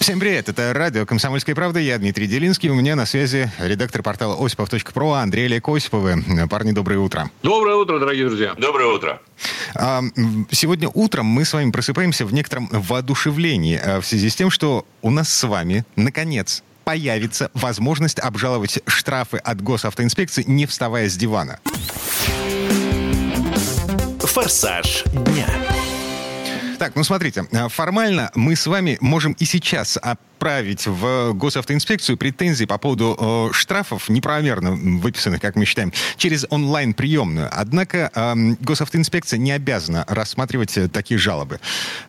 Всем привет, это радио «Комсомольская правда», я Дмитрий Делинский, у меня на связи редактор портала осипов.про Андрей Олег Осиповы. Парни, доброе утро. Доброе утро, дорогие друзья. Доброе утро. А, Сегодня утром мы с вами просыпаемся в некотором воодушевлении а, в связи с тем, что у нас с вами, наконец, появится возможность обжаловать штрафы от госавтоинспекции, не вставая с дивана. «Форсаж дня». Так, ну смотрите, а, формально мы с вами можем и сейчас отправить в госавтоинспекцию претензии по поводу э, штрафов, неправомерно выписанных, как мы считаем, через онлайн-приемную. Однако э, госавтоинспекция не обязана рассматривать э, такие жалобы.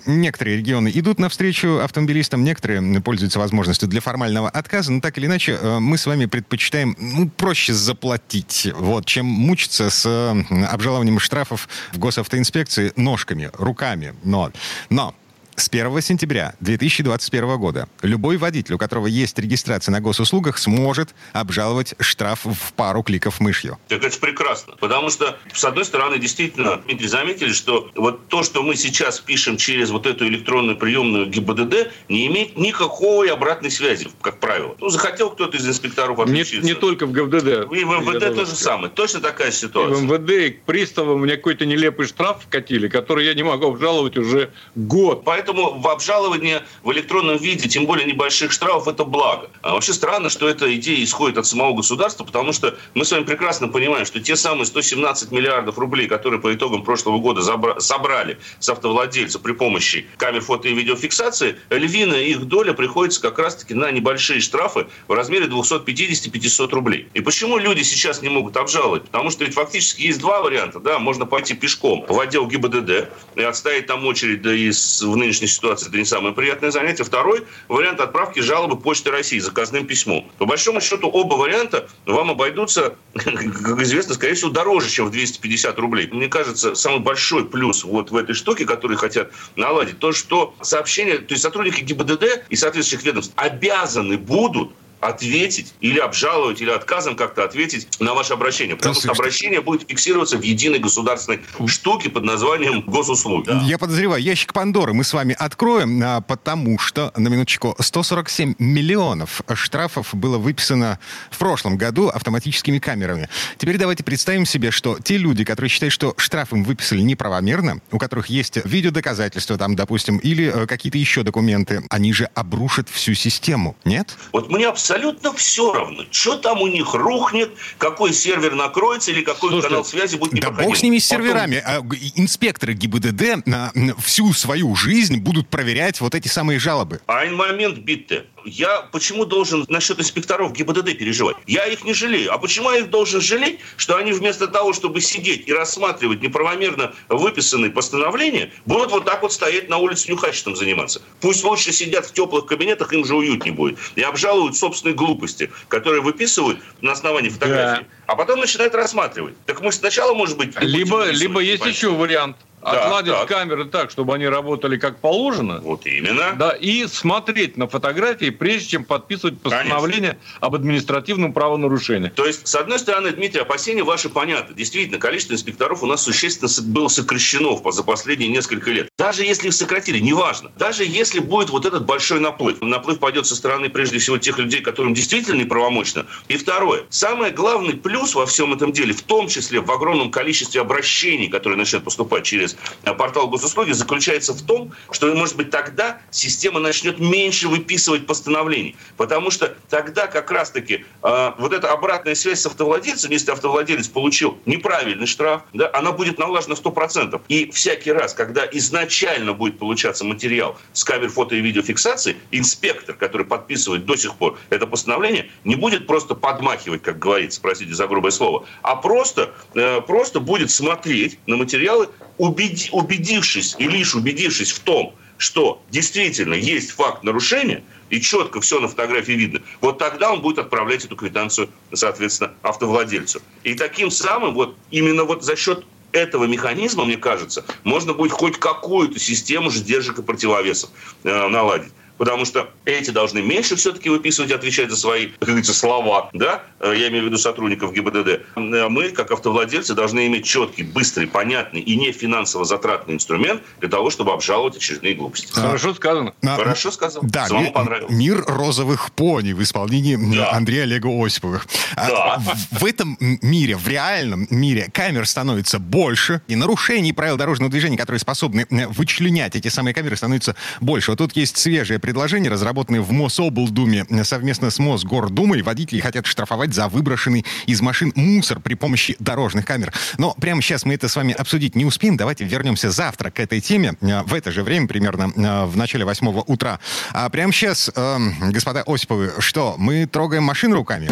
Некоторые регионы идут навстречу автомобилистам, некоторые пользуются возможностью для формального отказа, но так или иначе э, мы с вами предпочитаем ну, проще заплатить, вот, чем мучиться с э, обжалованием штрафов в госавтоинспекции ножками, руками. Но, но с 1 сентября 2021 года любой водитель, у которого есть регистрация на госуслугах, сможет обжаловать штраф в пару кликов мышью. Так это прекрасно. Потому что, с одной стороны, действительно, Дмитрий, заметили, что вот то, что мы сейчас пишем через вот эту электронную приемную ГИБДД, не имеет никакой обратной связи, как правило. Ну, захотел кто-то из инспекторов Не, отличиться. не только в ГИБДД. И в МВД то же самое. Точно такая И в ситуация. МВД и к приставам мне какой-то нелепый штраф вкатили, который я не могу обжаловать уже год. Поэтому в обжалование в электронном виде, тем более небольших штрафов, это благо. А вообще странно, что эта идея исходит от самого государства, потому что мы с вами прекрасно понимаем, что те самые 117 миллиардов рублей, которые по итогам прошлого года забра- собрали с автовладельцев при помощи камер фото и видеофиксации, львиная их доля приходится как раз-таки на небольшие штрафы в размере 250-500 рублей. И почему люди сейчас не могут обжаловать? Потому что ведь фактически есть два варианта. Да? Можно пойти пешком в отдел ГИБДД и отстоять там очередь, да и с- в нынешней ситуации это не самое приятное занятие. Второй вариант отправки жалобы Почты России заказным письмом. По большому счету оба варианта вам обойдутся, как известно, скорее всего, дороже, чем в 250 рублей. Мне кажется, самый большой плюс вот в этой штуке, которые хотят наладить, то, что сообщения, то есть сотрудники ГИБДД и соответствующих ведомств обязаны будут ответить или обжаловать, или отказом как-то ответить на ваше обращение. Потому что обращение будет фиксироваться в единой государственной штуке под названием госуслуги. Я подозреваю, ящик Пандоры мы с вами откроем, а, потому что, на минуточку, 147 миллионов штрафов было выписано в прошлом году автоматическими камерами. Теперь давайте представим себе, что те люди, которые считают, что штраф им выписали неправомерно, у которых есть видеодоказательства там, допустим, или э, какие-то еще документы, они же обрушат всю систему, нет? Вот мне абсолютно все равно, что там у них рухнет, какой сервер накроется или какой Слушай, канал связи будет Да бог с ними с Потом- серверами. А, г- Инспекторы ГИБДД на всю свою жизнь будут проверять вот эти самые жалобы. Ein момент, bitte. Я почему должен насчет инспекторов ГИБДД переживать? Я их не жалею. А почему я их должен жалеть, что они вместо того, чтобы сидеть и рассматривать неправомерно выписанные постановления, будут вот так вот стоять на улице нюхачеством заниматься? Пусть лучше сидят в теплых кабинетах, им же уютнее будет. И обжалуют собственные глупости, которые выписывают на основании фотографий. А потом начинают рассматривать. Так мы сначала, может быть... Либо, либо есть еще вариант. Да, Отладить так. камеры так, чтобы они работали как положено. Вот именно. Да, и смотреть на фотографии, прежде чем подписывать постановление об административном правонарушении. То есть, с одной стороны, Дмитрий, опасения ваши понятны. Действительно, количество инспекторов у нас существенно было сокращено за последние несколько лет. Даже если их сократили, неважно. Даже если будет вот этот большой наплыв. Наплыв пойдет со стороны, прежде всего, тех людей, которым действительно неправомочно. И второе. Самый главный плюс во всем этом деле, в том числе в огромном количестве обращений, которые начнут поступать через э, портал госуслуги, заключается в том, что, может быть, тогда система начнет меньше выписывать постановлений. Потому что тогда как раз-таки э, вот эта обратная связь с автовладельцем, если автовладелец получил неправильный штраф, да, она будет налажена 100%. И всякий раз, когда изначально будет получаться материал с камер фото и видеофиксации, инспектор, который подписывает до сих пор это постановление, не будет просто подмахивать, как говорится, простите за грубое слово, а просто, э, просто будет смотреть на материалы, убеди- убедившись и лишь убедившись в том, что действительно есть факт нарушения, и четко все на фотографии видно, вот тогда он будет отправлять эту квитанцию, соответственно, автовладельцу. И таким самым, вот именно вот за счет этого механизма, мне кажется, можно будет хоть какую-то систему сдержек и противовесов э, наладить потому что эти должны меньше все-таки выписывать и отвечать за свои, как говорится, слова, да, э, я имею в виду сотрудников ГИБДД. Э, мы, как автовладельцы, должны иметь четкий, быстрый, понятный и не финансово затратный инструмент для того, чтобы обжаловать очередные глупости. Хорошо сказано. А, Хорошо сказано. Да, Самому ми- понравилось. мир розовых пони в исполнении Да. Андрея Олега Осиповых. А Да. В, в этом мире, в реальном мире, камер становится больше, и нарушений правил дорожного движения, которые способны вычленять эти самые камеры, становится больше. Вот тут есть свежее предложение, разработанное в Мособлдуме э, совместно с Мосгордумой. Водители хотят штрафовать за выброшенный из машин мусор при помощи дорожных камер. Но прямо сейчас мы это с вами обсудить не успеем. Давайте вернемся завтра к этой теме. э, В это же время, примерно э, в начале восьмого утра. А прямо сейчас, эм, господа Осиповы, что, мы трогаем машин руками?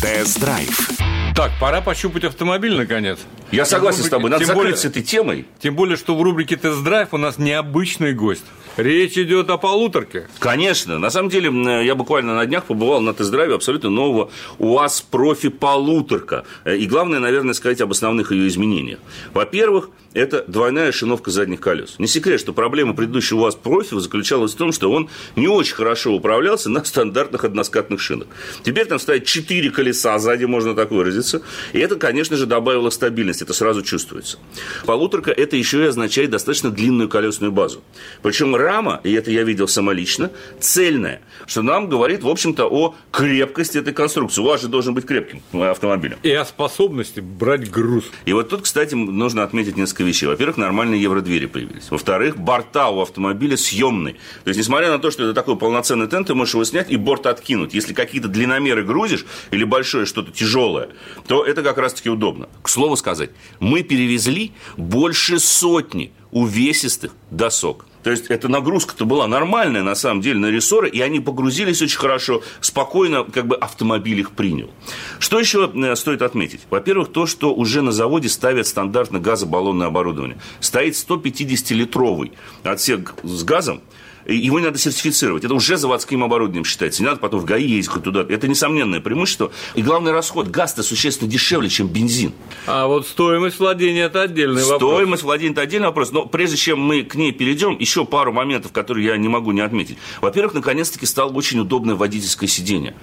Тест-драйв. Так, пора пощупать автомобиль, наконец. Я согласен с тобой. Надо Тем закрыть более- с этой темой. Тем более, что в рубрике «Тест-драйв» у нас необычный гость. Речь идет о полуторке. Конечно. На самом деле, я буквально на днях побывал на тест-драйве абсолютно нового УАЗ профи полуторка. Э, И главное, наверное, сказать об основных ее изменениях. Во-первых, это двойная шиновка задних колес. Не секрет, что проблема предыдущего УАЗ профи заключалась в том, что он не очень хорошо управлялся на стандартных односкатных шинах. Теперь там стоят четыре колеса, сзади можно так выразиться. И это, конечно же, добавило стабильность, это сразу чувствуется. Полуторка это еще и означает достаточно длинную колесную базу. Причем рама, и это я видел самолично, цельная, что нам говорит, в общем-то, о крепкости этой конструкции. УАЗ же должен быть крепким автомобилем. И о способности брать груз. И вот тут, кстати, нужно отметить несколько вещей. Во-первых, нормальные евродвери появились. Во-вторых, борта у автомобиля съемные. То есть, несмотря на то, что это такой полноценный тент, ты можешь его снять и борт откинуть. Если какие-то длинномеры грузишь или большое что-то тяжелое, то это как раз-таки удобно. К слову сказать, мы перевезли больше сотни увесистых досок. То есть, эта нагрузка-то была нормальная, на самом деле, на рессоры, и они погрузились очень хорошо, спокойно, как бы автомобиль их принял. Что еще э, стоит отметить? Во-первых, то, что уже на заводе ставят стандартно газобаллонное оборудование. Стоит 150-литровый отсек с газом, его не надо сертифицировать. Это уже заводским оборудованием считается. Не надо потом в ГАИ ездить туда. Это несомненное преимущество. И главный расход. Газ-то существенно дешевле, чем бензин. А вот стоимость владения – это отдельный вопрос. Стоимость владения – это отдельный вопрос. Но прежде чем мы к ней перейдем, еще пару моментов, которые я не могу не отметить. Во-первых, наконец-таки стало очень удобное водительское сиденье.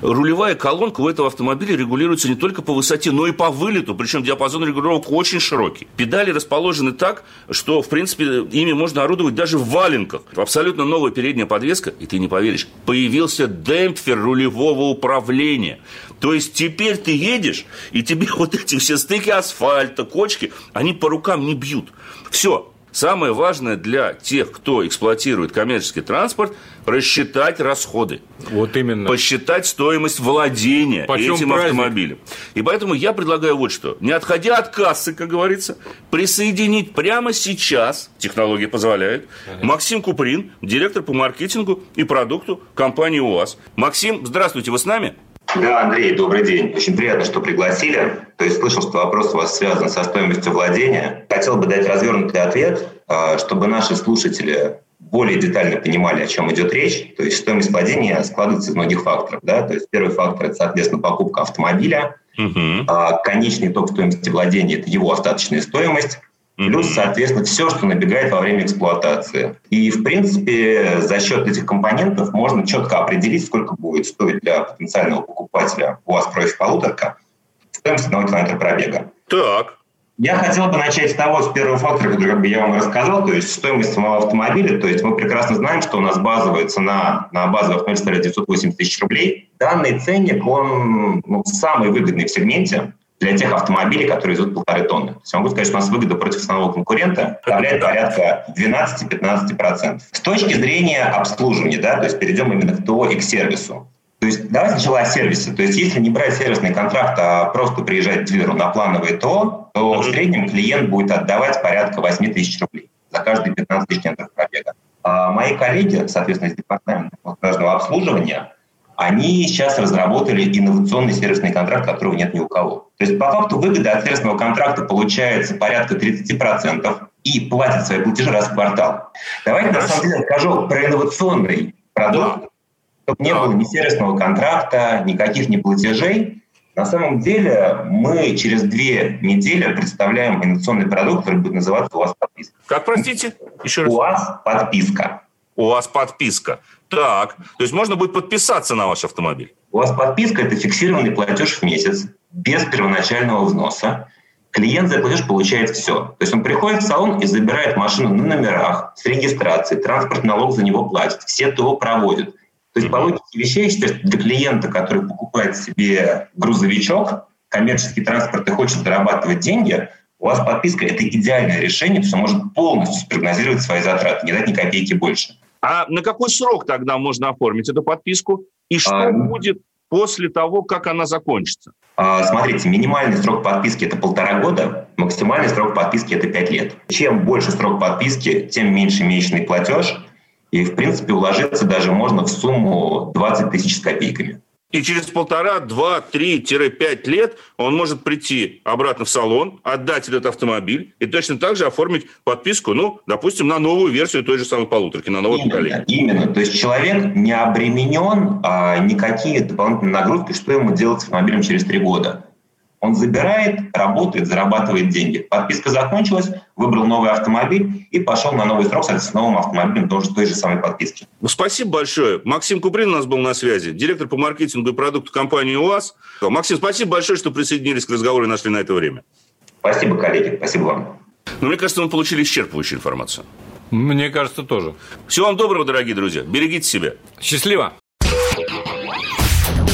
Рулевая колонка у этого автомобиля регулируется не только по высоте, но и по вылету. Причем диапазон регулировок очень широкий. Педали расположены так, что, в принципе, ими можно орудовать даже в валенках. Абсолютно новая передняя подвеска, и ты не поверишь, появился демпфер рулевого управления. То есть теперь ты едешь, и тебе вот эти все стыки асфальта, кочки, они по рукам не бьют. Все. Самое важное для тех, кто эксплуатирует коммерческий транспорт, рассчитать расходы. Вот именно. Посчитать стоимость владения Почем этим праздник? автомобилем. И поэтому я предлагаю вот что. Не отходя от кассы, как говорится, присоединить прямо сейчас, технология позволяет, Максим Куприн, директор по маркетингу и продукту компании УАЗ. Максим, здравствуйте, вы с нами? Да, Андрей, добрый день. Очень приятно, что пригласили. То есть слышал, что вопрос у вас связан со стоимостью владения. Хотел бы дать развернутый ответ, а, чтобы наши слушатели более детально понимали, о чем идет речь. То есть стоимость владения складывается из многих факторов. Да? То есть первый фактор – это, соответственно, покупка автомобиля. Угу. Конечный итог стоимости владения – это его остаточная стоимость. Плюс, соответственно, все, что набегает во время эксплуатации. И, в принципе, за счет этих компонентов можно четко определить, сколько будет стоить для потенциального покупателя у вас профи полуторка стоимость одного километра пробега. Так. Я хотел бы начать с того, с первого фактора, который как бы, я вам рассказал, то есть стоимость самого автомобиля. То есть мы прекрасно знаем, что у нас базовая цена на базовый автомобиль составляет 980 тысяч рублей. Данный ценник, он ну, самый выгодный в сегменте для тех автомобилей, которые везут полторы тонны. То есть я могу сказать, что у нас выгода против основного конкурента составляет порядка 12-15%. С точки зрения обслуживания, да, то есть перейдем именно к ТО и к сервису. То есть давайте сначала о сервисе. То есть если не брать сервисный контракт, а просто приезжать к дилеру на плановое ТО, то в среднем клиент будет отдавать порядка 8 тысяч рублей за каждые 15 тысяч метров пробега. А мои коллеги, соответственно, из департамента гражданского обслуживания, они сейчас разработали инновационный сервисный контракт, которого нет ни у кого. То есть по факту выгода от сервисного контракта получается порядка 30% и платят свои платежи раз в квартал. Давайте на самом деле расскажу про инновационный продукт, чтобы не было ни сервисного контракта, никаких ни платежей. На самом деле мы через две недели представляем инновационный продукт, который будет называться «УАЗ подписка». Как, простите? Еще раз. УАЗ подписка. УАЗ подписка. Так, то есть можно будет подписаться на ваш автомобиль? УАЗ подписка – это фиксированный платеж в месяц без первоначального взноса. Клиент за платеж получает все. То есть он приходит в салон и забирает машину на номерах, с регистрацией, транспорт налог за него платит, все ТО проводят. То есть по логике вещей, считаю, для клиента, который покупает себе грузовичок, коммерческий транспорт и хочет зарабатывать деньги, у вас подписка – это идеальное решение, потому что может полностью спрогнозировать свои затраты, не дать ни копейки больше. А на какой срок тогда можно оформить эту подписку? И что а, будет после того, как она закончится? А, смотрите, минимальный срок подписки – это полтора года, максимальный срок подписки – это пять лет. Чем больше срок подписки, тем меньше месячный платеж – и, в принципе, уложиться даже можно в сумму 20 тысяч с копейками. И через полтора, два, три-пять лет он может прийти обратно в салон, отдать этот автомобиль и точно так же оформить подписку, ну, допустим, на новую версию той же самой полуторки, на новое именно, поколение. Именно. То есть человек не обременен а, никакие дополнительные нагрузки, что ему делать с автомобилем через три года. Он забирает, работает, зарабатывает деньги. Подписка закончилась, выбрал новый автомобиль и пошел на новый срок, с новым автомобилем тоже той же самой подписки. Ну, спасибо большое. Максим Куприн у нас был на связи, директор по маркетингу и продукту компании УАЗ. Максим, спасибо большое, что присоединились к разговору и нашли на это время. Спасибо, коллеги. Спасибо вам. Ну, мне кажется, мы получили исчерпывающую информацию. Мне кажется, тоже. Всего вам доброго, дорогие друзья. Берегите себя. Счастливо.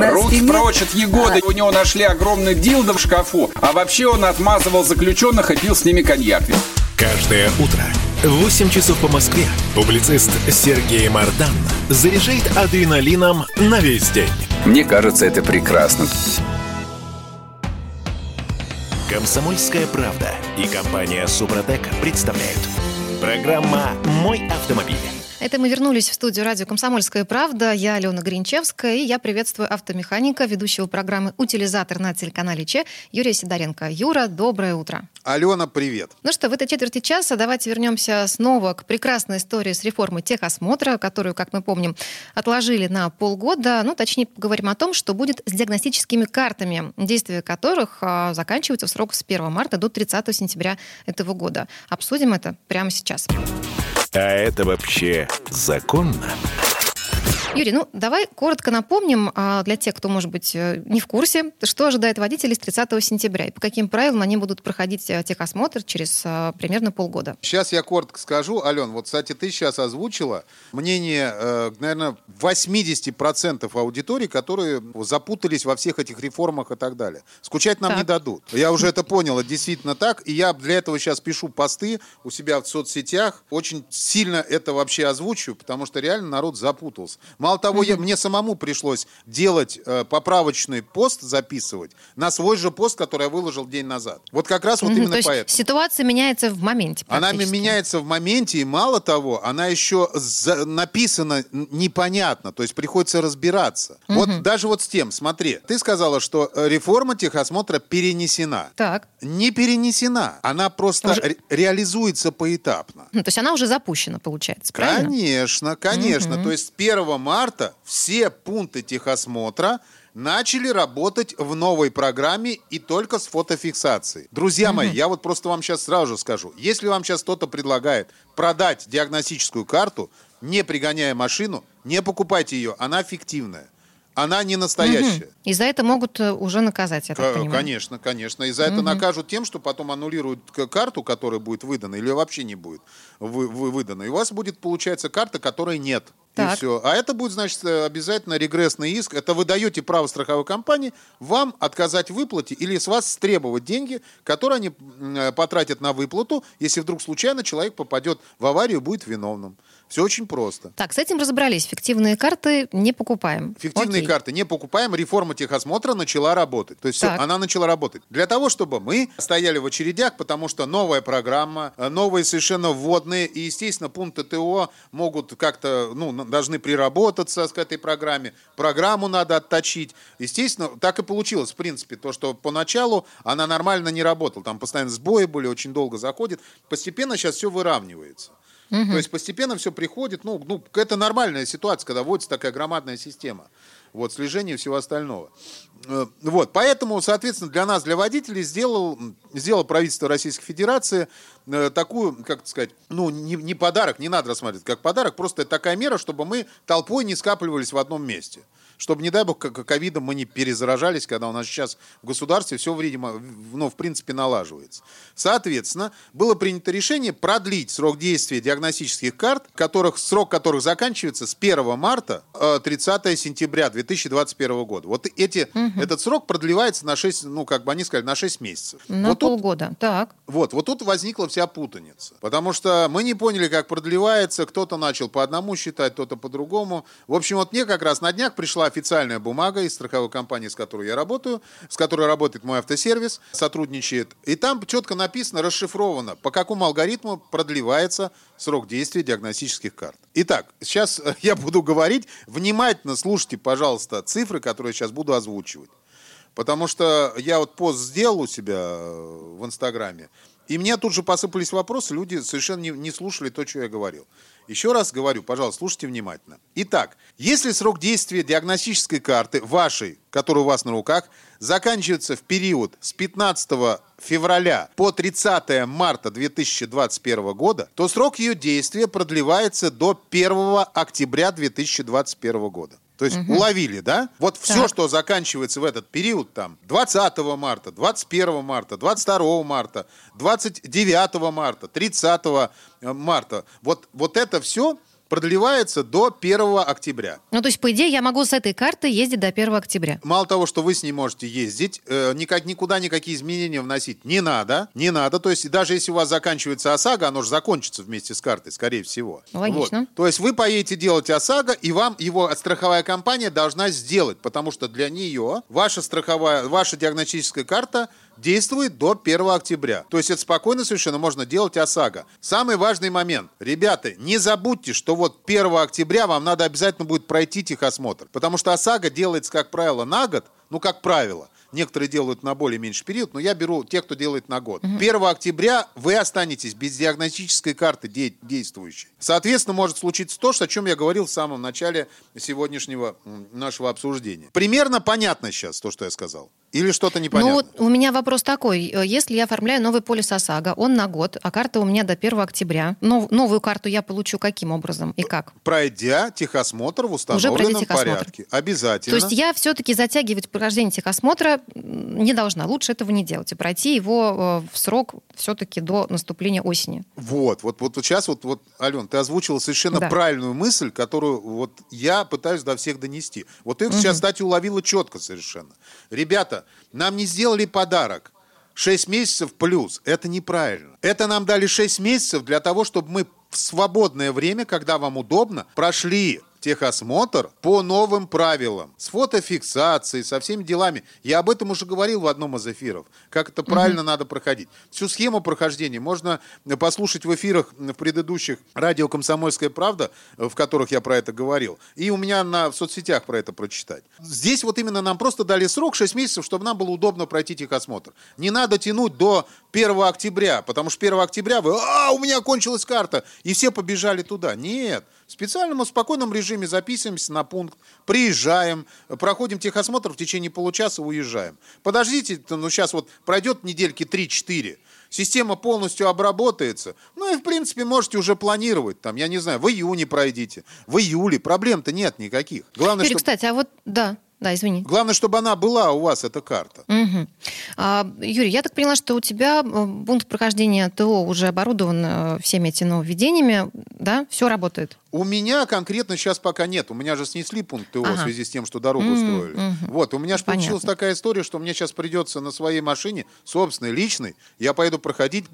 Руки спине... прочь от Егоды. А... У него нашли огромный дилдо в шкафу. А вообще он отмазывал заключенных и пил с ними коньяк. Каждое утро в 8 часов по Москве публицист Сергей Мардан заряжает адреналином на весь день. Мне кажется, это прекрасно. Комсомольская правда и компания Супротек представляют. Программа «Мой автомобиль». Это мы вернулись в студию радио «Комсомольская правда». Я Алена Гринчевская, и я приветствую автомеханика, ведущего программы «Утилизатор» на телеканале Че Юрия Сидоренко. Юра, доброе утро. Алена, привет. Ну что, в этой четверти часа давайте вернемся снова к прекрасной истории с реформой техосмотра, которую, как мы помним, отложили на полгода. Ну, точнее, поговорим о том, что будет с диагностическими картами, действия которых а, заканчиваются в срок с 1 марта до 30 сентября этого года. Обсудим это прямо сейчас. А это вообще законно? Юрий, ну давай коротко напомним а, для тех, кто, может быть, э, не в курсе, что ожидает водителей с 30 сентября и по каким правилам они будут проходить э, техосмотр через а, примерно полгода. Сейчас я коротко скажу. Ален, вот, кстати, ты сейчас озвучила мнение, э, наверное, 80% аудитории, которые запутались во всех этих реформах и так далее. Скучать нам так. не дадут. Я уже это понял, это действительно так. И я для этого сейчас пишу посты у себя в соцсетях. Очень сильно это вообще озвучу, потому что реально народ запутался. Мало того, я, мне самому пришлось делать э, поправочный пост, записывать на свой же пост, который я выложил день назад. Вот как раз вот именно То поэтому. Ситуация меняется в моменте. Она меняется в моменте, и мало того, она еще за, написана непонятно, то есть приходится разбираться. Угу. Вот даже вот с тем, смотри, ты сказала, что э, реформа техосмотра перенесена. Так. Не перенесена, она просто уже... ре- реализуется поэтапно. Ну, то есть она уже запущена, получается, правильно? Конечно, конечно. Угу. То есть с 1 марта все пункты техосмотра начали работать в новой программе и только с фотофиксацией. Друзья mm-hmm. мои, я вот просто вам сейчас сразу же скажу. Если вам сейчас кто-то предлагает продать диагностическую карту, не пригоняя машину, не покупайте ее, она фиктивная. Она не настоящая. Угу. И за это могут э, уже наказать, я так понимаю. Конечно, конечно. И за это угу. накажут тем, что потом аннулируют карту, которая будет выдана, или вообще не будет вы, вы, выдана. И у вас будет, получается, карта, которой нет. Так. И все. А это будет, значит, обязательно регрессный иск. Это вы даете право страховой компании вам отказать в выплате или с вас требовать деньги, которые они э, потратят на выплату, если вдруг случайно человек попадет в аварию и будет виновным. Все очень просто. Так, с этим разобрались. Фиктивные карты не покупаем. Фиктивные Окей. карты не покупаем. Реформа техосмотра начала работать. То есть все, она начала работать. Для того, чтобы мы стояли в очередях, потому что новая программа, э, новые совершенно вводные, и, естественно, пункты ТО могут как-то, ну, должны приработаться к этой программе. Программу надо отточить. Естественно, так и получилось, в принципе, то, что поначалу она нормально не работала. Там постоянно сбои были, очень долго заходит. Постепенно сейчас все выравнивается. Угу. То есть постепенно все приходит, ну, ну, это нормальная ситуация, когда вводится такая громадная система. Вот, слежение всего остального. Э, вот, поэтому, соответственно, для нас, для водителей, сделал, сделал правительство Российской Федерации э, такую, как сказать, ну, не, не подарок, не надо рассматривать как подарок, просто такая мера, чтобы мы толпой не скапливались в одном месте чтобы, не дай бог, ковидом мы не перезаражались, когда у нас сейчас в государстве все, видимо, ну, в принципе, налаживается. Соответственно, было принято решение продлить срок действия диагностических карт, которых, срок которых заканчивается с 1 марта 30 э, сентября 2021 года. Вот эти, угу. этот срок продлевается на 6, ну, как бы они сказали, на 6 месяцев. На вот полгода, тут, так. Вот, вот тут возникла вся путаница. Потому что мы не поняли, как продлевается, кто-то начал по одному считать, кто-то по другому. В общем, вот мне как раз на днях пришла официальная бумага из страховой компании, с которой я работаю, с которой работает мой автосервис, сотрудничает. И там четко написано, расшифровано, по какому алгоритму продлевается срок действия диагностических карт. Итак, сейчас я буду говорить. Внимательно слушайте, пожалуйста, цифры, которые я сейчас буду озвучивать. Потому что я вот пост сделал у себя э, в Инстаграме, и мне тут же посыпались вопросы, люди совершенно не, не слушали то, что я говорил. Еще раз говорю, пожалуйста, слушайте внимательно. Итак, если срок действия диагностической карты вашей, которая у вас на руках, заканчивается в период с 15 февраля по 30 марта 2021 года, то срок ее действия продлевается до 1 октября 2021 года. То есть угу. уловили, да? Вот так. все, что заканчивается в этот период, там, 20 марта, 21 марта, 22 марта, 29 марта, 30 э, марта, вот, вот это все продлевается до 1 октября. Ну, то есть, по идее, я могу с этой карты ездить до 1 октября. Мало того, что вы с ней можете ездить, э, никак, никуда никакие изменения вносить не надо. Не надо. То есть, даже если у вас заканчивается ОСАГО, оно же закончится вместе с картой, скорее всего. Логично. Вот. То есть, вы поедете делать ОСАГО, и вам его страховая компания должна сделать, потому что для нее ваша страховая, ваша диагностическая карта действует до 1 октября. То есть это спокойно совершенно можно делать ОСАГО. Самый важный момент. Ребята, не забудьте, что вот 1 октября вам надо обязательно будет пройти техосмотр. Потому что ОСАГО делается, как правило, на год, ну, как правило. Некоторые делают на более меньший период, но я беру тех, кто делает на год. Угу. 1 октября вы останетесь без диагностической карты де- действующей. Соответственно, может случиться то, что, о чем я говорил в самом начале сегодняшнего нашего обсуждения. Примерно понятно сейчас то, что я сказал. Или что-то непонятно? Ну, у меня вопрос такой. Если я оформляю новый полис ОСАГО, он на год, а карта у меня до 1 октября. Нов, новую карту я получу каким образом и как? Пройдя техосмотр в установленном Уже порядке. Обязательно. То есть я все-таки затягивать прохождение техосмотра не должна. Лучше этого не делать. И пройти его э, в срок все-таки до наступления осени. Вот. Вот, вот сейчас, вот, вот, Ален, ты озвучила совершенно да. правильную мысль, которую вот я пытаюсь до всех донести. Вот ты угу. сейчас, кстати, уловила четко совершенно. Ребята, нам не сделали подарок. 6 месяцев плюс. Это неправильно. Это нам дали 6 месяцев для того, чтобы мы в свободное время, когда вам удобно, прошли техосмотр по новым правилам, с фотофиксацией, со всеми делами. Я об этом уже говорил в одном из эфиров, как это правильно угу. надо проходить. Всю схему прохождения можно послушать в эфирах в предыдущих радио «Комсомольская правда», в которых я про это говорил, и у меня на, в соцсетях про это прочитать. Здесь вот именно нам просто дали срок 6 месяцев, чтобы нам было удобно пройти техосмотр. Не надо тянуть до 1 октября, потому что 1 октября вы, а, у меня кончилась карта, и все побежали туда. Нет, в специальном спокойном режиме записываемся на пункт, приезжаем, проходим техосмотр в течение получаса, уезжаем. Подождите, ну сейчас вот пройдет недельки 3-4, система полностью обработается. Ну и, в принципе, можете уже планировать. Там, я не знаю, в июне пройдите, в июле. Проблем-то нет никаких. Главное, Юрий, что... кстати, а вот, да, Да, извини. Главное, чтобы она была у вас, эта карта. Угу. А, Юрий, я так поняла, что у тебя э, пункт прохождения ТО уже оборудован э, всеми этими нововведениями, да? Все работает? У меня конкретно сейчас пока нет. У меня же снесли пункт ТО ага. в связи с тем, что дорогу mm-hmm. строили. Mm-hmm. Вот, у меня же получилась такая история, что мне сейчас придется на своей машине, собственной, личной, я поеду проходить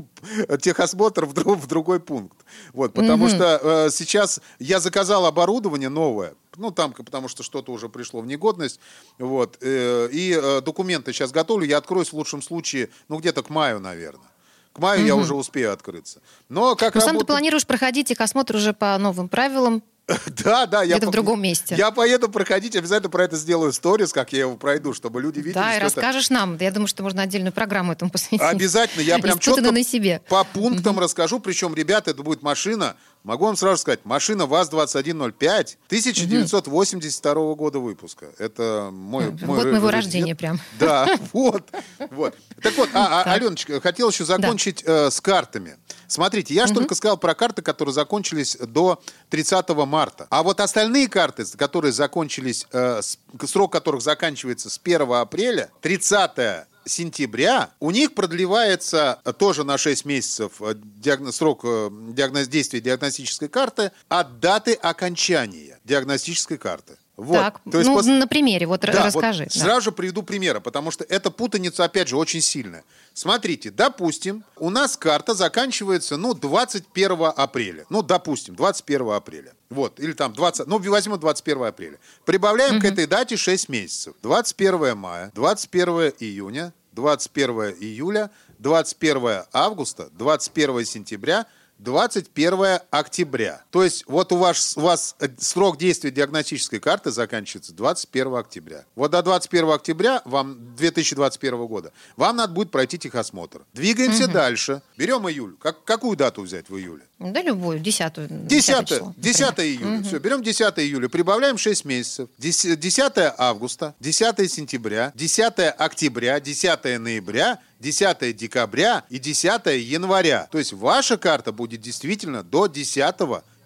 техосмотр в, в другой пункт. Вот, потому mm-hmm. что э, сейчас я заказал оборудование новое, ну, там, потому что что-то уже пришло в негодность, вот, э, и э, документы сейчас готовлю, я откроюсь в лучшем случае, ну, где-то к маю, наверное. К маю угу. я уже успею открыться. Но как Но работает... сам ты планируешь проходить техосмотр уже по новым правилам, Да, да. Где-то в другом месте. Я поеду проходить, обязательно про это сделаю сторис, как я его пройду, чтобы люди видели, Да, и расскажешь это... нам. Я думаю, что можно отдельную программу этому посвятить. Обязательно. Я прям четко на себе. по пунктам расскажу. Причем, ребята, это будет машина, могу вам сразу сказать, машина ВАЗ-2105 1982 года выпуска. Это мой... Вот мой моего рождения прям. Да, вот. вот. Так вот, а, а, Аленочка, хотел еще закончить э, с картами. Смотрите, я же только сказал про карты, которые закончились до 30 марта. А вот остальные карты, которые закончились, э, срок которых заканчивается с 1 апреля, 30 сентября у них продлевается тоже на 6 месяцев э, диагноз, срок э, диагноз, действия диагностической карты от даты окончания диагностической карты. Вот. Так, То есть ну, пос... на примере, вот да, расскажи. Вот да. Сразу же приведу примеры, потому что эта путаница, опять же, очень сильная. Смотрите, допустим, у нас карта заканчивается, ну, 21 апреля. Ну, допустим, 21 апреля. Вот, или там 20, ну, возьму 21 апреля. Прибавляем угу. к этой дате 6 месяцев. 21 мая, 21 июня, 21 июля, 21 августа, 21 сентября – 21 октября. То есть вот у вас, у вас э, срок действия диагностической карты заканчивается 21 октября. Вот до 21 октября вам 2021 года вам надо будет пройти техосмотр. Двигаемся угу. дальше. Берем июль. Как, какую дату взять в июле? Да любую, 10 10, 10, 10 июля. Угу. Все, берем 10 июля, прибавляем 6 месяцев. 10, 10 августа, 10 сентября, 10 октября, 10 ноября – 10 декабря и 10 января. То есть ваша карта будет действительно до 10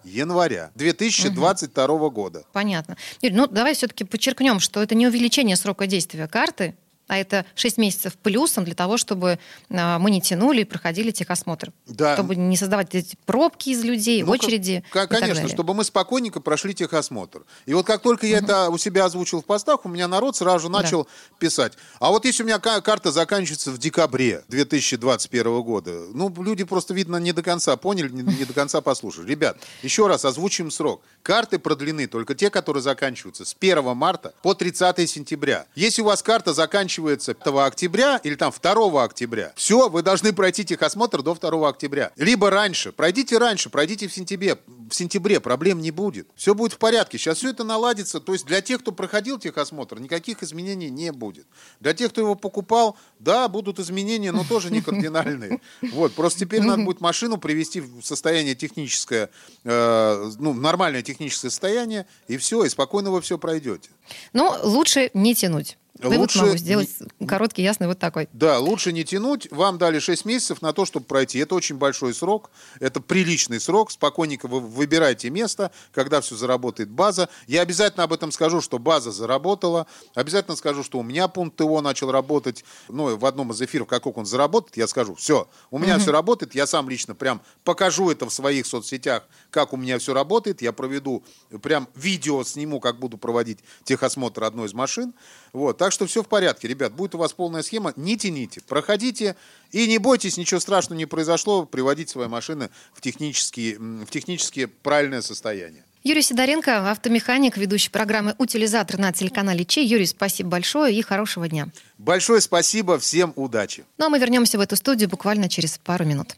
января 2022 угу. года. Понятно. Юрий, ну давай все-таки подчеркнем, что это не увеличение срока действия карты, а это 6 месяцев плюсом для того, чтобы а, мы не тянули и проходили техосмотр. Да. Чтобы не создавать эти пробки из людей, ну, очереди. Как, конечно, чтобы мы спокойненько прошли техосмотр. И вот как только я угу. это у себя озвучил в постах, у меня народ сразу же начал да. писать. А вот если у меня карта заканчивается в декабре 2021 года, ну, люди просто, видно, не до конца поняли, не, не до конца послушали. Ребят, еще раз озвучим срок. Карты продлены только те, которые заканчиваются с 1 марта по 30 сентября. Если у вас карта заканчивается заканчивается 5 октября или там 2 октября, все, вы должны пройти техосмотр до 2 октября. Либо раньше. Пройдите раньше, пройдите в сентябре. В сентябре проблем не будет. Все будет в порядке. Сейчас все это наладится. То есть для тех, кто проходил техосмотр, никаких изменений не будет. Для тех, кто его покупал, да, будут изменения, но тоже не кардинальные. Вот, просто теперь надо будет машину привести в состояние техническое, э, ну, нормальное техническое состояние, и все, и спокойно вы все пройдете. Ну, лучше не тянуть. Вывод лучше... могу сделать короткий, ясный, вот такой. Да, лучше не тянуть. Вам дали 6 месяцев на то, чтобы пройти. Это очень большой срок, это приличный срок. Спокойненько вы выбирайте место, когда все заработает база. Я обязательно об этом скажу, что база заработала. Обязательно скажу, что у меня пункт ТО начал работать. Ну, в одном из эфиров, как он заработает, я скажу, все, у меня угу. все работает. Я сам лично прям покажу это в своих соцсетях, как у меня все работает. Я проведу прям видео сниму, как буду проводить техосмотр одной из машин. Вот, так что все в порядке, ребят. Будет у вас полная схема. Не тяните, проходите. И не бойтесь, ничего страшного не произошло. Приводить свои машины в технически, в технически правильное состояние. Юрий Сидоренко, автомеханик, ведущий программы «Утилизатор» на телеканале Че. Юрий, спасибо большое и хорошего дня. Большое спасибо, всем удачи. Ну а мы вернемся в эту студию буквально через пару минут.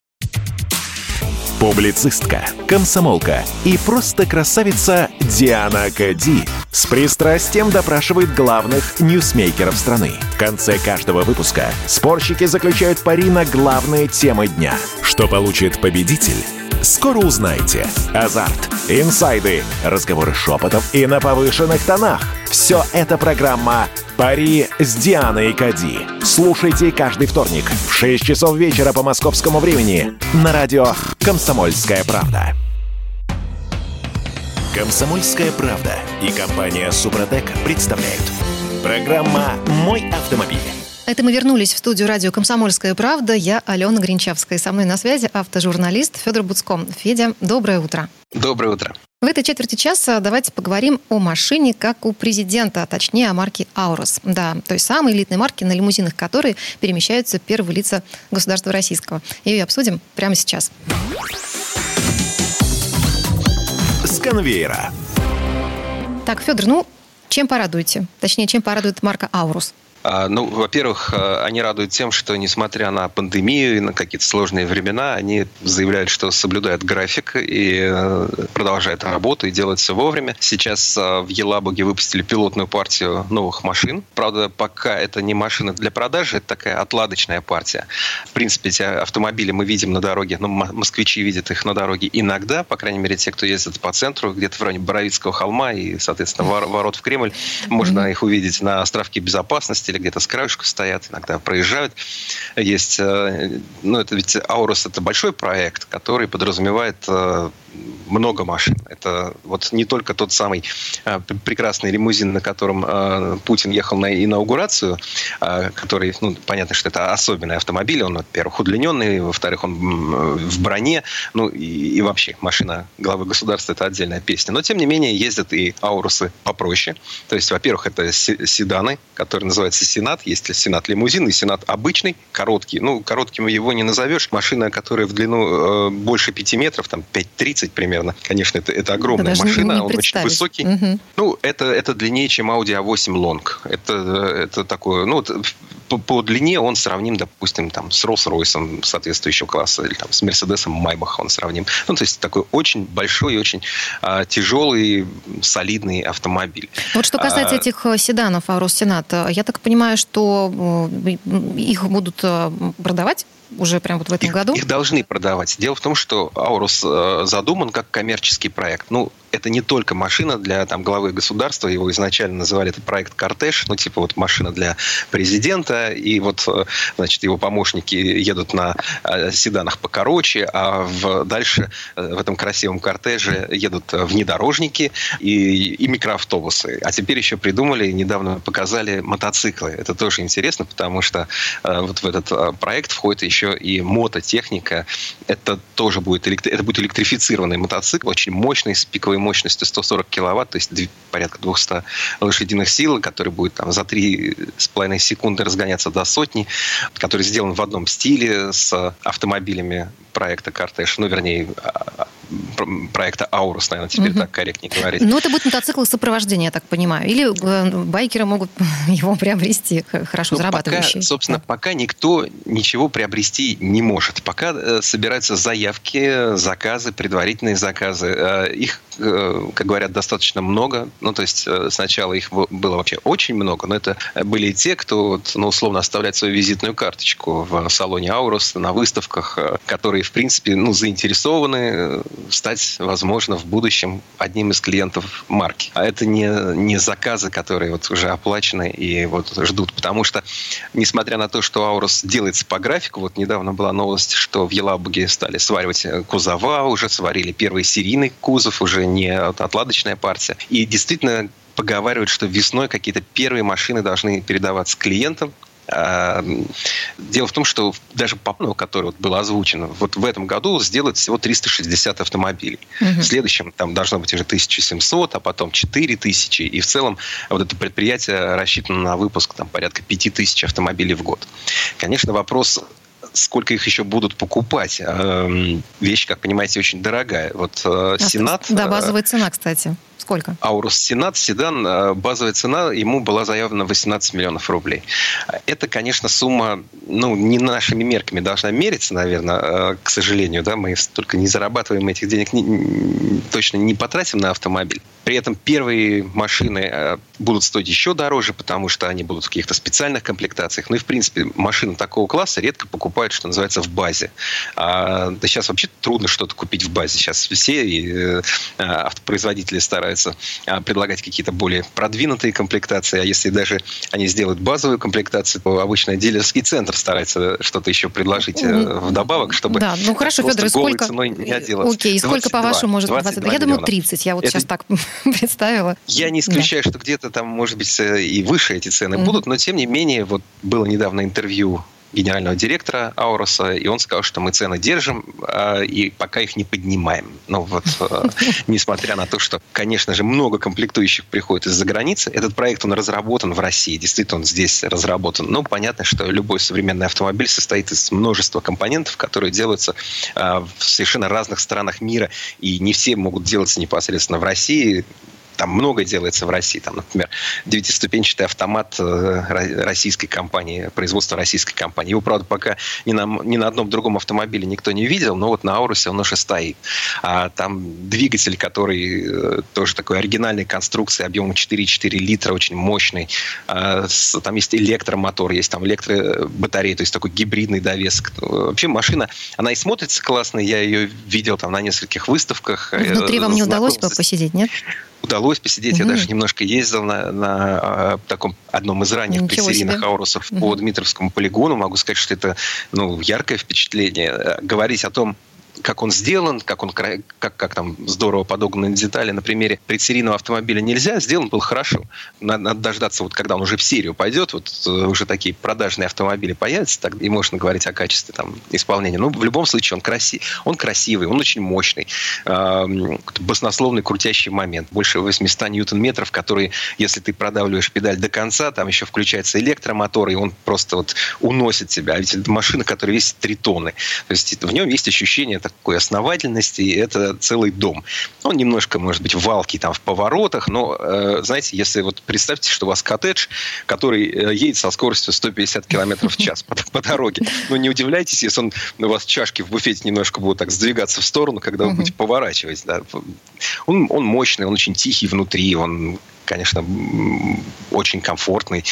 Публицистка, комсомолка и просто красавица Диана Кади с пристрастием допрашивает главных ньюсмейкеров страны. В конце каждого выпуска спорщики заключают пари на главные темы дня. Что получит победитель? Скоро узнаете. Азарт, инсайды, разговоры шепотов и на повышенных тонах. Все это программа «Пари с Дианой Кади». Слушайте каждый вторник в 6 часов вечера по московскому времени на радио «Комсомольская правда». Комсомольская правда и компания Супротек представляют. Программа «Мой автомобиль». Это мы вернулись в студию радио «Комсомольская правда». Я Алена Гринчавская. Со мной на связи автожурналист Федор Буцко. Федя, доброе утро. Доброе утро. В этой четверти часа давайте поговорим о машине как у президента, а точнее о марке «Аурос». Да, той самой элитной марки, на лимузинах которой перемещаются первые лица государства российского. Ее обсудим прямо сейчас. С конвейера. Так, Федор, ну, чем порадуете? Точнее, чем порадует марка «Аурус»? А, ну, во-первых, а, они радуют тем, что, несмотря на пандемию и на какие-то сложные времена, они заявляют, что соблюдают график и э, продолжают работу и делают все вовремя. Сейчас а, в Елабуге выпустили пилотную партию новых машин. Правда, пока это не машина для продажи, это такая отладочная партия. В принципе, эти автомобили мы видим на дороге, ну, москвичи видят их на дороге иногда, по крайней мере, те, кто ездит по центру, где-то в районе Боровицкого холма и, соответственно, ворот в Кремль. Можно их увидеть на островке безопасности или где-то с краешку стоят, иногда проезжают. Есть, э, ну, это ведь Аурус это большой проект, который подразумевает э, много машин. Это вот не только тот самый э, прекрасный лимузин, на котором Путин ехал на инаугурацию, который, ну, понятно, что это особенный автомобиль. Он, во-первых, удлиненный, во-вторых, он в броне, ну, и, и вообще машина главы государства – это отдельная песня. Но, тем не менее, ездят и Аурусы попроще. То есть, во-первых, это седаны, которые называются называется Сенат. Есть Сенат лимузин и Сенат обычный, короткий. Ну, коротким его не назовешь. Машина, которая в длину э, больше 5 метров, там 5,30 примерно. Конечно, это, это огромная это машина, не он очень высокий. Угу. Ну, это, это длиннее, чем Audi A8 Long. Это, это такое, ну, по, по длине он сравним, допустим, там, с Rolls-Royce соответствующего класса, или там, с Мерседесом Майбах он сравним. Ну, то есть такой очень большой очень а, тяжелый, солидный автомобиль. Вот что касается а, этих э, седанов Аурус Сенат, я так понимаю, что э, их будут э, продавать уже прямо вот в этом их, году? Их должны продавать. Дело в том, что Аурус задуман как коммерческий проект. Ну, это не только машина для там, главы государства, его изначально называли это проект «Кортеж», ну, типа вот машина для президента, и вот, э, значит, его помощники едут на э, седанах покороче, а в, дальше э, в этом красивом кортеже едут внедорожники и, и микроавтобусы. А теперь еще придумали, недавно показали мотоциклы. Это тоже интересно, потому что вот в этот проект входит еще и мототехника. Это тоже будет, это будет электрифицированный мотоцикл, очень мощный, с пиковой мощностью 140 киловатт, то есть порядка 200 лошадиных сил, который будет там, за 3,5 секунды разгоняться до сотни, который сделан в одном стиле с автомобилями проекта «Кортеж», ну, вернее, а, проекта «Аурус», наверное, теперь угу. так корректнее говорить. Ну, это будет мотоцикл сопровождения, я так понимаю. Или э, байкеры могут его приобрести, хорошо ну, зарабатывающие. Пока, собственно, да. пока никто ничего приобрести не может. Пока э, собираются заявки, заказы, предварительные заказы. Э, их, как говорят, достаточно много. Ну, то есть сначала их было вообще очень много, но это были те, кто, ну, условно, оставляет свою визитную карточку в салоне «Аурус», на выставках, которые, в принципе, ну, заинтересованы стать, возможно, в будущем одним из клиентов марки. А это не, не заказы, которые вот уже оплачены и вот ждут. Потому что, несмотря на то, что Аурус делается по графику, вот недавно была новость, что в Елабуге стали сваривать кузова, уже сварили первый серийный кузов, уже не отладочная партия. И действительно поговаривают, что весной какие-то первые машины должны передаваться клиентам, дело в том, что даже по плану, который вот был озвучен, вот в этом году сделают всего 360 автомобилей. Угу. В следующем там должно быть уже 1700, а потом 4000. И в целом вот это предприятие рассчитано на выпуск там, порядка 5000 автомобилей в год. Конечно, вопрос сколько их еще будут покупать. Эм, вещь, как понимаете, очень дорогая. Вот э, а Сенат... Да, э, базовая цена, кстати. Сколько? Аурус Сенат, седан, э, базовая цена ему была заявлена 18 миллионов рублей. Это, конечно, сумма, ну, не нашими мерками должна мериться, наверное, к сожалению, да, мы только не зарабатываем этих денег, не, точно не потратим на автомобиль. При этом первые машины будут стоить еще дороже, потому что они будут в каких-то специальных комплектациях. Ну и, в принципе, машины такого класса редко покупают покупают, что называется, в базе. А, да сейчас вообще трудно что-то купить в базе. Сейчас все и, э, автопроизводители стараются а, предлагать какие-то более продвинутые комплектации. А если даже они сделают базовую комплектацию, то обычно дилерский центр старается что-то еще предложить э, вдобавок, чтобы да, ну хорошо, Федор, и сколько... ценой не отделаться. Окей, и сколько, по-вашему, может быть 22? Я думаю, 30. Я вот Это... сейчас так представила. Я не исключаю, да. что где-то там, может быть, э, и выше эти цены mm-hmm. будут, но тем не менее, вот было недавно интервью генерального директора Ауроса, и он сказал, что мы цены держим э, и пока их не поднимаем. Но вот, э, несмотря на то, что, конечно же, много комплектующих приходит из-за границы, этот проект, он разработан в России, действительно, он здесь разработан. Но понятно, что любой современный автомобиль состоит из множества компонентов, которые делаются э, в совершенно разных странах мира, и не все могут делаться непосредственно в России там много делается в России. Там, например, девятиступенчатый автомат э, российской компании, производства российской компании. Его, правда, пока ни на, ни на одном другом автомобиле никто не видел, но вот на Аурусе он уже стоит. А там двигатель, который э, тоже такой оригинальной конструкции, объемом 4,4 литра, очень мощный. А, там есть электромотор, есть там электробатарея, то есть такой гибридный довесок. Вообще машина, она и смотрится классно, я ее видел там на нескольких выставках. Внутри вам не удалось бы посидеть, нет? Удалось посидеть. Угу. Я даже немножко ездил на, на а, таком одном из ранних Ничего предсерийных аурусов угу. по Дмитровскому полигону. Могу сказать, что это ну, яркое впечатление. Говорить о том, как он сделан, как он как, как там здорово подогнаны детали на примере предсерийного автомобиля нельзя, сделан был хорошо. Надо, надо дождаться, вот когда он уже в серию пойдет, вот э, уже такие продажные автомобили появятся, так и можно говорить о качестве там, исполнения. Но в любом случае он, краси, он красивый, он очень мощный. Э, баснословный крутящий момент. Больше 800 ньютон-метров, которые, если ты продавливаешь педаль до конца, там еще включается электромотор, и он просто вот уносит тебя. А ведь это машина, которая весит 3 тонны. То есть в нем есть ощущение такой основательности, это целый дом. Он немножко, может быть, валкий там в поворотах, но, э, знаете, если вот представьте, что у вас коттедж, который э, едет со скоростью 150 км в час по, по дороге. Ну, не удивляйтесь, если он, у вас чашки в буфете немножко будут так сдвигаться в сторону, когда вы будете поворачивать. Да. Он, он мощный, он очень тихий внутри, он конечно, очень комфортный.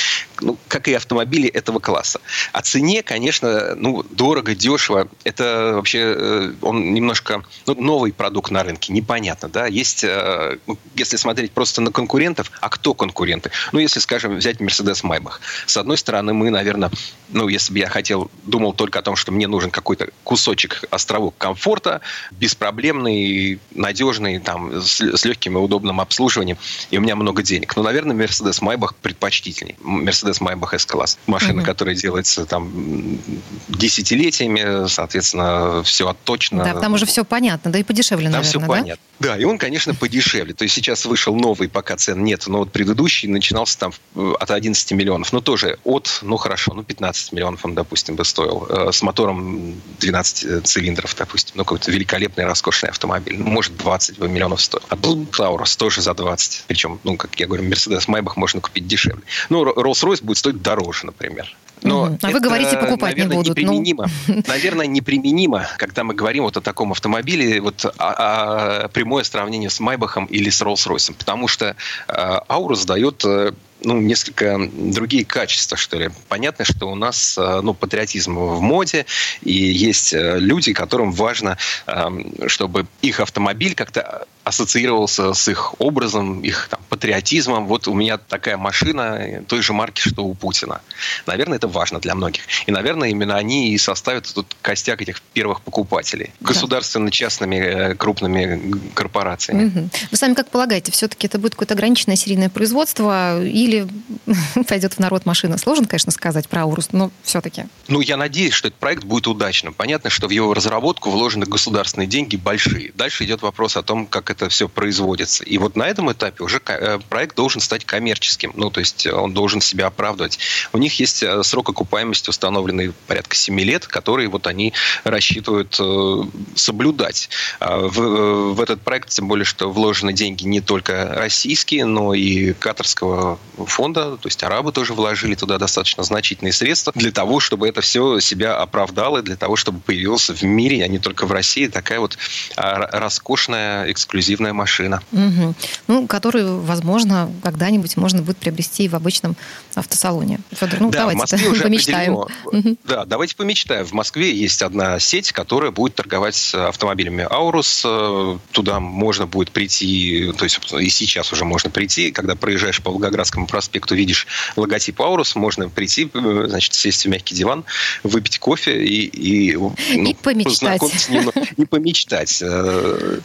Ну, как и автомобили этого класса. О цене, конечно, ну, дорого, дешево. Это вообще, э, он немножко ну, новый продукт на рынке, непонятно, да. Есть, э, ну, если смотреть просто на конкурентов, а кто конкуренты? Ну, если, скажем, взять Mercedes Maybach. С одной стороны, мы, наверное, ну, если бы я хотел, думал только о том, что мне нужен какой-то кусочек островок комфорта, беспроблемный, надежный, там, с, с легким и удобным обслуживанием, и у меня много денег. Но, наверное, Mercedes Maybach предпочтительней. Mercedes Maybach S-класс. Машина, mm-hmm. которая делается там десятилетиями, соответственно, все отточено. Да, там уже все понятно, да и подешевле, там наверное, все да? понятно. Да, и он, конечно, подешевле. То есть сейчас вышел новый, пока цен нет, но вот предыдущий начинался там от 11 миллионов. Но тоже от, ну хорошо, ну 15 миллионов он, допустим, бы стоил. Э, с мотором 12 цилиндров, допустим. Ну какой-то великолепный, роскошный автомобиль. Ну, может, 20 миллионов стоил. А был Таурус тоже за 20. Причем, ну, как я говорю, Mercedes Maybach можно купить дешевле. Ну, Rolls-Royce будет стоить дороже, например. Но а вы говорите, покупать наверное, не будут. Ну. Неприменимо. Ну... Наверное, неприменимо, когда мы говорим вот о таком автомобиле, вот о, о прямое сравнение с Майбахом или с Роллс-Ройсом. Потому что э, Аурус дает э, ну, несколько другие качества, что ли. Понятно, что у нас э, ну, патриотизм в моде, и есть э, люди, которым важно, эм, чтобы их автомобиль как-то ассоциировался с их образом, их там, патриотизмом. Вот у меня такая машина той же марки, что у Путина. Наверное, это важно для многих. И, наверное, именно они и составят тут костяк этих первых покупателей. Да. Государственно-частными э, крупными корпорациями. Угу. Вы сами как полагаете, все-таки это будет какое-то ограниченное серийное производство или пойдет в народ машина? Сложно, конечно, сказать про Аурус, но все-таки. Ну, я надеюсь, что этот проект будет удачным. Понятно, что в его разработку вложены государственные деньги большие. Дальше идет вопрос о том, как это все производится. И вот на этом этапе уже э, проект должен стать коммерческим. Ну, то есть он должен себя оправдывать. У них есть э, срок окупаемости установленный порядка 7 лет, который вот они рассчитывают э, соблюдать. А в, в этот проект, тем более, что вложены деньги не только российские, но и катарского фонда, то есть арабы тоже вложили туда достаточно значительные средства для того, чтобы это все себя оправдало, для того, чтобы появилась в мире, а не только в России, такая вот а, роскошная эксклюзивная машина. Угу. Ну, которую, возможно, когда-нибудь можно будет приобрести в обычном автосалоне. Федор, ну да, давайте в Москве уже помечтаем. Да, давайте помечтаем. В Москве есть одна сеть, которая будет торговать автомобилями Аурус. Туда можно будет прийти, то есть и сейчас уже можно прийти, когда проезжаешь по Волгоградскому проспекту, видишь логотип Аурус, можно прийти, значит, сесть в мягкий диван, выпить кофе и... И, ну, и помечтать. И помечтать э,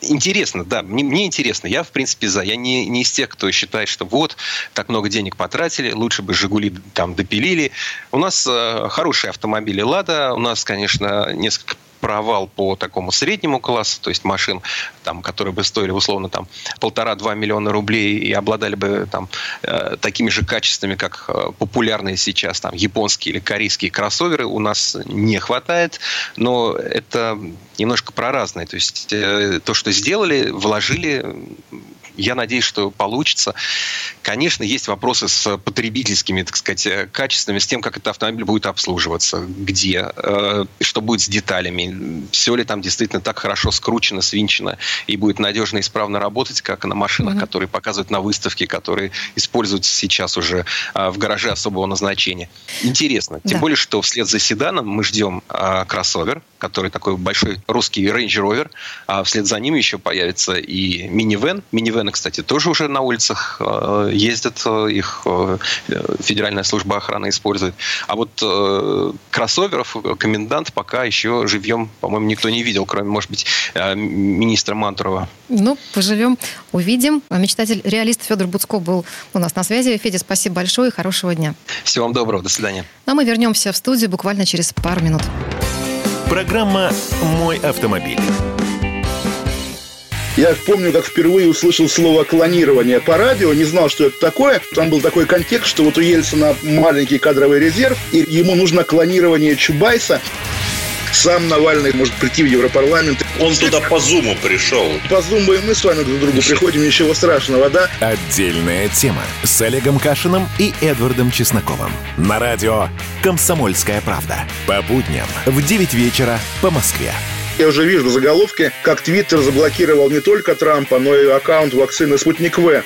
интересно, да, мне, мне интересно. Я, в принципе, за. Я не, не из тех, кто считает, что вот, так много денег потратили, лучше бы «Жигули» там допилили. У нас э, хорошие автомобили «Лада», у нас, конечно, несколько провал по такому среднему классу, то есть машин, там, которые бы стоили условно там полтора-два миллиона рублей и обладали бы там э, такими же качествами, как э, популярные сейчас там японские или корейские кроссоверы, у нас не хватает, но это немножко про разное. То есть э, то, что сделали, вложили я надеюсь, что получится. Конечно, есть вопросы с потребительскими, так сказать, э, качествами, с тем, как этот автомобиль будет обслуживаться, где, э, что будет с деталями, все ли там действительно так хорошо скручено, свинчено и будет надежно и исправно работать, как на машинах, mm-hmm. которые показывают на выставке, которые используются сейчас уже э, в гараже особого назначения. Интересно. Тем да. более, что вслед за седаном мы ждем кроссовер, который такой большой русский Range Rover, а вслед за ним еще появится и минивэн. Минивэны, кстати, тоже уже на улицах э, ездят, э, их э, Федеральная служба охраны использует. А вот кроссоверов комендант пока еще живьем, по-моему, никто не видел, кроме, может быть, министра Мантурова. Ну, поживем, увидим. Мечтатель, реалист Федор Буцко был у нас на связи. Федя, спасибо большое и хорошего дня. Всего вам доброго, до свидания. Ну, а мы вернемся в студию буквально через пару минут. Программа «Мой автомобиль». Я помню, как впервые услышал слово «клонирование» по радио, не знал, что это такое. Там был такой контекст, что вот у Ельцина маленький кадровый резерв, и ему нужно клонирование Чубайса. Сам Навальный может прийти в Европарламент. Он туда по Зуму пришел. По Зуму и мы с вами друг к другу приходим, ничего страшного, да? Отдельная тема с Олегом Кашиным и Эдвардом Чесноковым. На радио «Комсомольская правда». По будням в 9 вечера по Москве. Я уже вижу заголовки, как Твиттер заблокировал не только Трампа, но и аккаунт вакцины «Спутник В».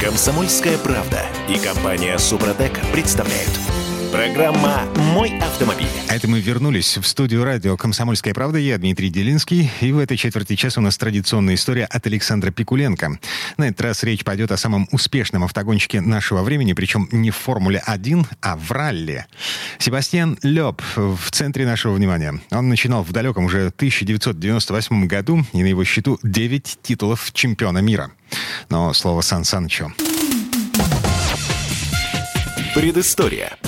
«Комсомольская правда» и компания «Супротек» представляют – Программа «Мой автомобиль». Это мы вернулись в студию радио «Комсомольская правда». Я Дмитрий Делинский. И в этой четверти часа у нас традиционная история от Александра Пикуленко. На этот раз речь пойдет о самом успешном автогонщике нашего времени, причем не в Формуле-1, а в ралли. Себастьян Лёб в центре нашего внимания. Он начинал в далеком уже 1998 году, и на его счету 9 титулов чемпиона мира. Но слово Сан Санычу. Предыстория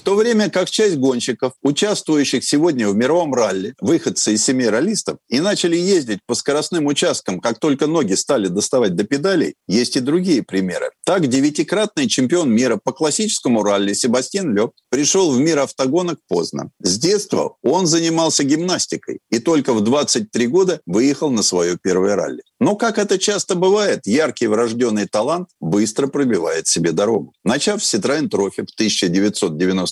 то время как часть гонщиков, участвующих сегодня в мировом ралли, выходцы из семи раллистов, и начали ездить по скоростным участкам, как только ноги стали доставать до педалей, есть и другие примеры. Так, девятикратный чемпион мира по классическому ралли Себастьян Лёб пришел в мир автогонок поздно. С детства он занимался гимнастикой и только в 23 года выехал на свое первое ралли. Но, как это часто бывает, яркий врожденный талант быстро пробивает себе дорогу. Начав с Citroёn Trophy в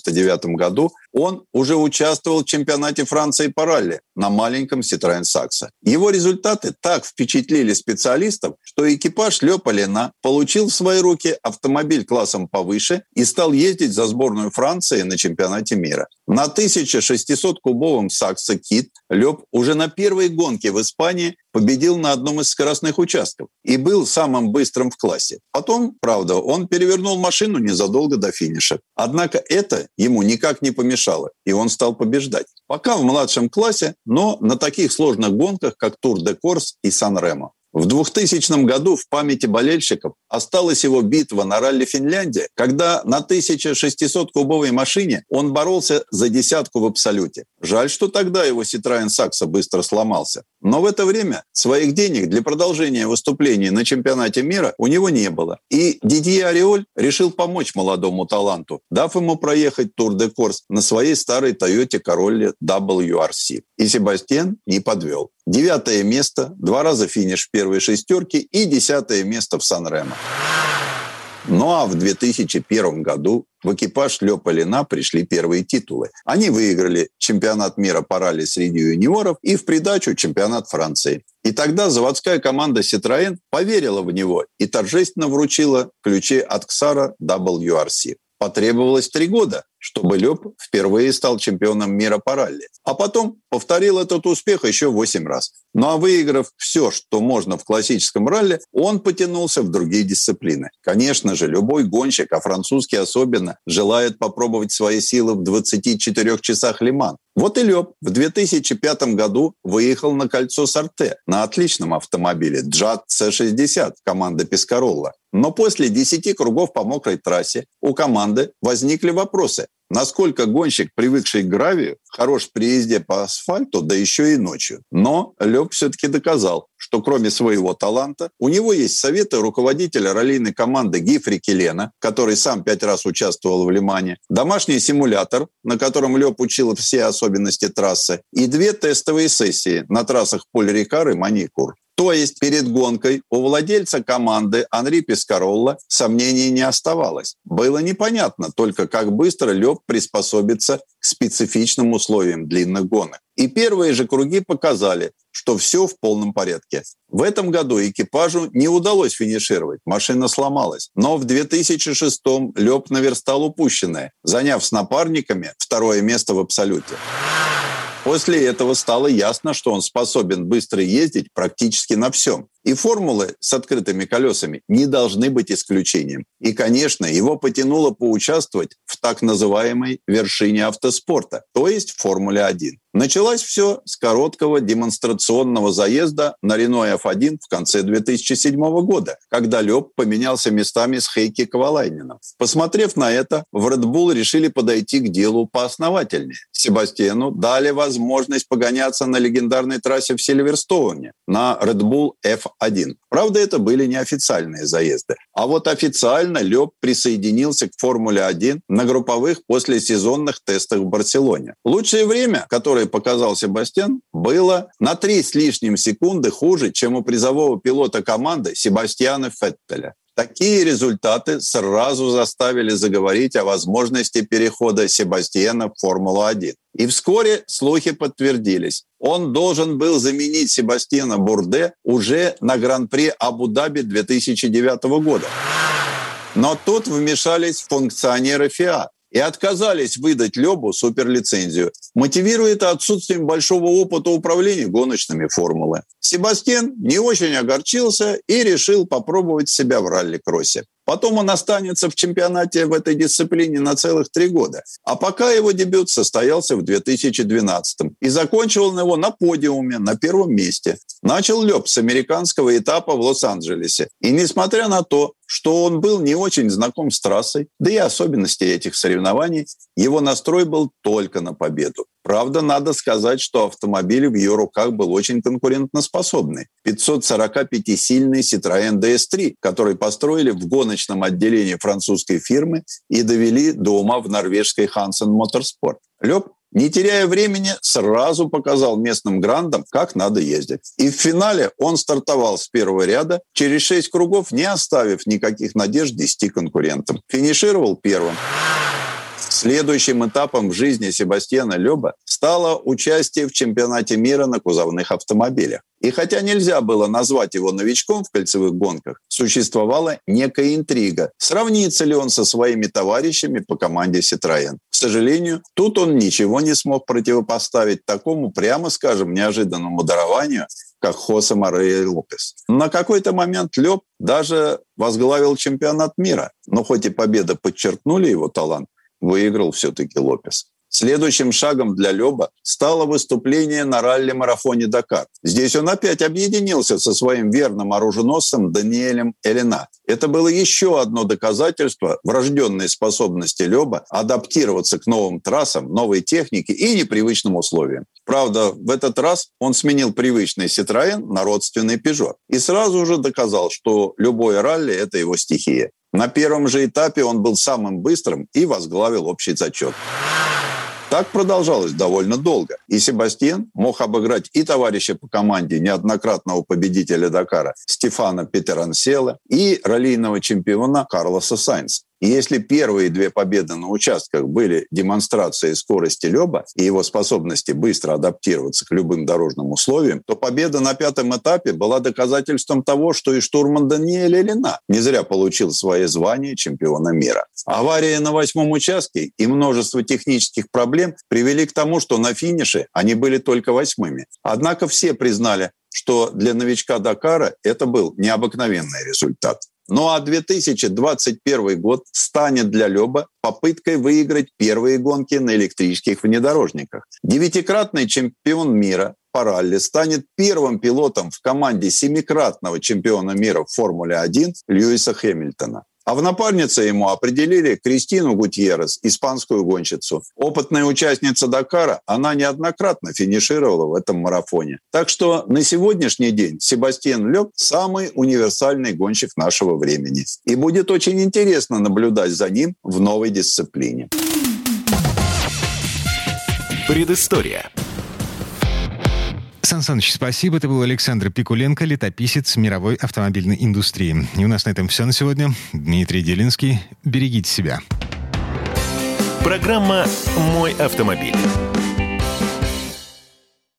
1999 году, он уже участвовал в чемпионате Франции по ралли на маленьком Citroёn Saxo. Его результаты так впечатлили специалистов, что экипаж Лёпа Лена получил в свои руки автомобиль классом повыше и стал ездить за сборную Франции на чемпионате мира. На 1600-кубовом Saxo Kit Лёб уже на первой гонке в Испании победил на одном из скоростных участков и был самым быстрым в классе. Потом, правда, он перевернул машину незадолго до финиша. Однако это ему никак не помешало, и он стал побеждать. Пока в младшем классе, но на таких сложных гонках, как Тур де Корс и Сан-Ремо. В 2000 году в памяти болельщиков осталась его битва на ралли Финляндия, когда на 1600-кубовой машине он боролся за десятку в абсолюте. Жаль, что тогда его Citroёn Saxo быстро сломался. Но в это время своих денег для продолжения выступлений на чемпионате мира у него не было. И Дидье Ореоль решил помочь молодому таланту, дав ему проехать Тур де Корс на своей старой Toyota Corolla WRC. И Себастьян не подвел. Девятое место, два раза финиш в первой шестерки и десятое место в Сан-Ремо. Ну а в 2001 году в экипаж Лёпа Лина пришли первые титулы. Они выиграли чемпионат мира по ралли среди юниоров и в придачу чемпионат Франции. И тогда заводская команда Citroën поверила в него и торжественно вручила ключи от Ксара WRC. Потребовалось три года, чтобы Лёб впервые стал чемпионом мира по ралли. А потом повторил этот успех еще восемь раз. Ну а выиграв все, что можно в классическом ралли, он потянулся в другие дисциплины. Конечно же, любой гонщик, а французский особенно, желает попробовать свои силы в 24 часах Лиман. Вот и Лёб в 2005 году выехал на кольцо Сорте на отличном автомобиле Джат C60 команды Пискаролла. Но после 10 кругов по мокрой трассе у команды возникли вопросы. Насколько гонщик, привыкший к гравию, хорош при езде по асфальту, да еще и ночью. Но Лёб все-таки доказал, что кроме своего таланта, у него есть советы руководителя раллийной команды Гифри Келена, который сам пять раз участвовал в Лимане, домашний симулятор, на котором Лёб учил все особенности трассы, и две тестовые сессии на трассах Поль-Рикар и Маникур. То есть перед гонкой у владельца команды Анри Пискаролла сомнений не оставалось. Было непонятно только, как быстро Лёб приспособится к специфичным условиям длинных гонок. И первые же круги показали, что все в полном порядке. В этом году экипажу не удалось финишировать, машина сломалась. Но в 2006-м Лёб наверстал упущенное, заняв с напарниками второе место в абсолюте. После этого стало ясно, что он способен быстро ездить практически на всем. И формулы с открытыми колесами не должны быть исключением. И, конечно, его потянуло поучаствовать в так называемой вершине автоспорта, то есть в Формуле-1. Началось все с короткого демонстрационного заезда на Renault F1 в конце 2007 года, когда Лёб поменялся местами с Хейки Ковалайнином. Посмотрев на это, в Red Bull решили подойти к делу поосновательнее. Себастьяну дали возможность погоняться на легендарной трассе в Сильверстоуне на Red Bull F1. Правда, это были неофициальные заезды. А вот официально Лёб присоединился к Формуле-1 на групповых послесезонных тестах в Барселоне. Лучшее время, которое показал Себастьян, было на три с лишним секунды хуже, чем у призового пилота команды Себастьяна Феттеля. Такие результаты сразу заставили заговорить о возможности перехода Себастьяна в Формулу-1. И вскоре слухи подтвердились. Он должен был заменить Себастьяна Бурде уже на Гран-при Абу-Даби 2009 года. Но тут вмешались функционеры ФИА и отказались выдать Лебу суперлицензию, мотивируя это отсутствием большого опыта управления гоночными формулы. Себастьян не очень огорчился и решил попробовать себя в ралли-кроссе. Потом он останется в чемпионате в этой дисциплине на целых три года. А пока его дебют состоялся в 2012 и закончил он его на подиуме, на первом месте. Начал Лёб с американского этапа в Лос-Анджелесе. И несмотря на то, что он был не очень знаком с трассой, да и особенности этих соревнований, его настрой был только на победу. Правда, надо сказать, что автомобиль в ее руках был очень конкурентоспособный. 545-сильный Citroën DS3, который построили в гоночном отделении французской фирмы и довели до ума в норвежской Hansen Motorsport. Лёб не теряя времени, сразу показал местным грандам, как надо ездить. И в финале он стартовал с первого ряда, через шесть кругов не оставив никаких надежд 10 конкурентам. Финишировал первым. Следующим этапом в жизни Себастьяна Лёба стало участие в чемпионате мира на кузовных автомобилях. И хотя нельзя было назвать его новичком в кольцевых гонках, существовала некая интрига, сравнится ли он со своими товарищами по команде Citroën. К сожалению, тут он ничего не смог противопоставить такому, прямо скажем, неожиданному дарованию, как Хосе Морея Лопес. На какой-то момент Лёб даже возглавил чемпионат мира. Но хоть и победа подчеркнули его талант, выиграл все-таки Лопес. Следующим шагом для Леба стало выступление на ралли-марафоне «Дакар». Здесь он опять объединился со своим верным оруженосцем Даниэлем Элина. Это было еще одно доказательство врожденной способности Леба адаптироваться к новым трассам, новой технике и непривычным условиям. Правда, в этот раз он сменил привычный Citroën на родственный Peugeot и сразу же доказал, что любое ралли – это его стихия. На первом же этапе он был самым быстрым и возглавил общий зачет. Так продолжалось довольно долго. И Себастьян мог обыграть и товарища по команде, неоднократного победителя Дакара Стефана Петерансела, и раллийного чемпиона Карлоса Сайнса. И если первые две победы на участках были демонстрацией скорости Леба и его способности быстро адаптироваться к любым дорожным условиям, то победа на пятом этапе была доказательством того, что и штурман Даниэль Элина не зря получил свое звание чемпиона мира. Авария на восьмом участке и множество технических проблем привели к тому, что на финише они были только восьмыми. Однако все признали, что для новичка Дакара это был необыкновенный результат. Ну а 2021 год станет для Леба попыткой выиграть первые гонки на электрических внедорожниках. Девятикратный чемпион мира по ралли станет первым пилотом в команде семикратного чемпиона мира в Формуле-1 Льюиса Хэмилтона. А в напарнице ему определили Кристину Гутьеррес, испанскую гонщицу. Опытная участница Дакара, она неоднократно финишировала в этом марафоне. Так что на сегодняшний день Себастьян Лёб – самый универсальный гонщик нашего времени. И будет очень интересно наблюдать за ним в новой дисциплине. Предыстория. Сан Саныч, спасибо. Это был Александр Пикуленко, летописец мировой автомобильной индустрии. И у нас на этом все на сегодня. Дмитрий Делинский. Берегите себя. Программа «Мой автомобиль».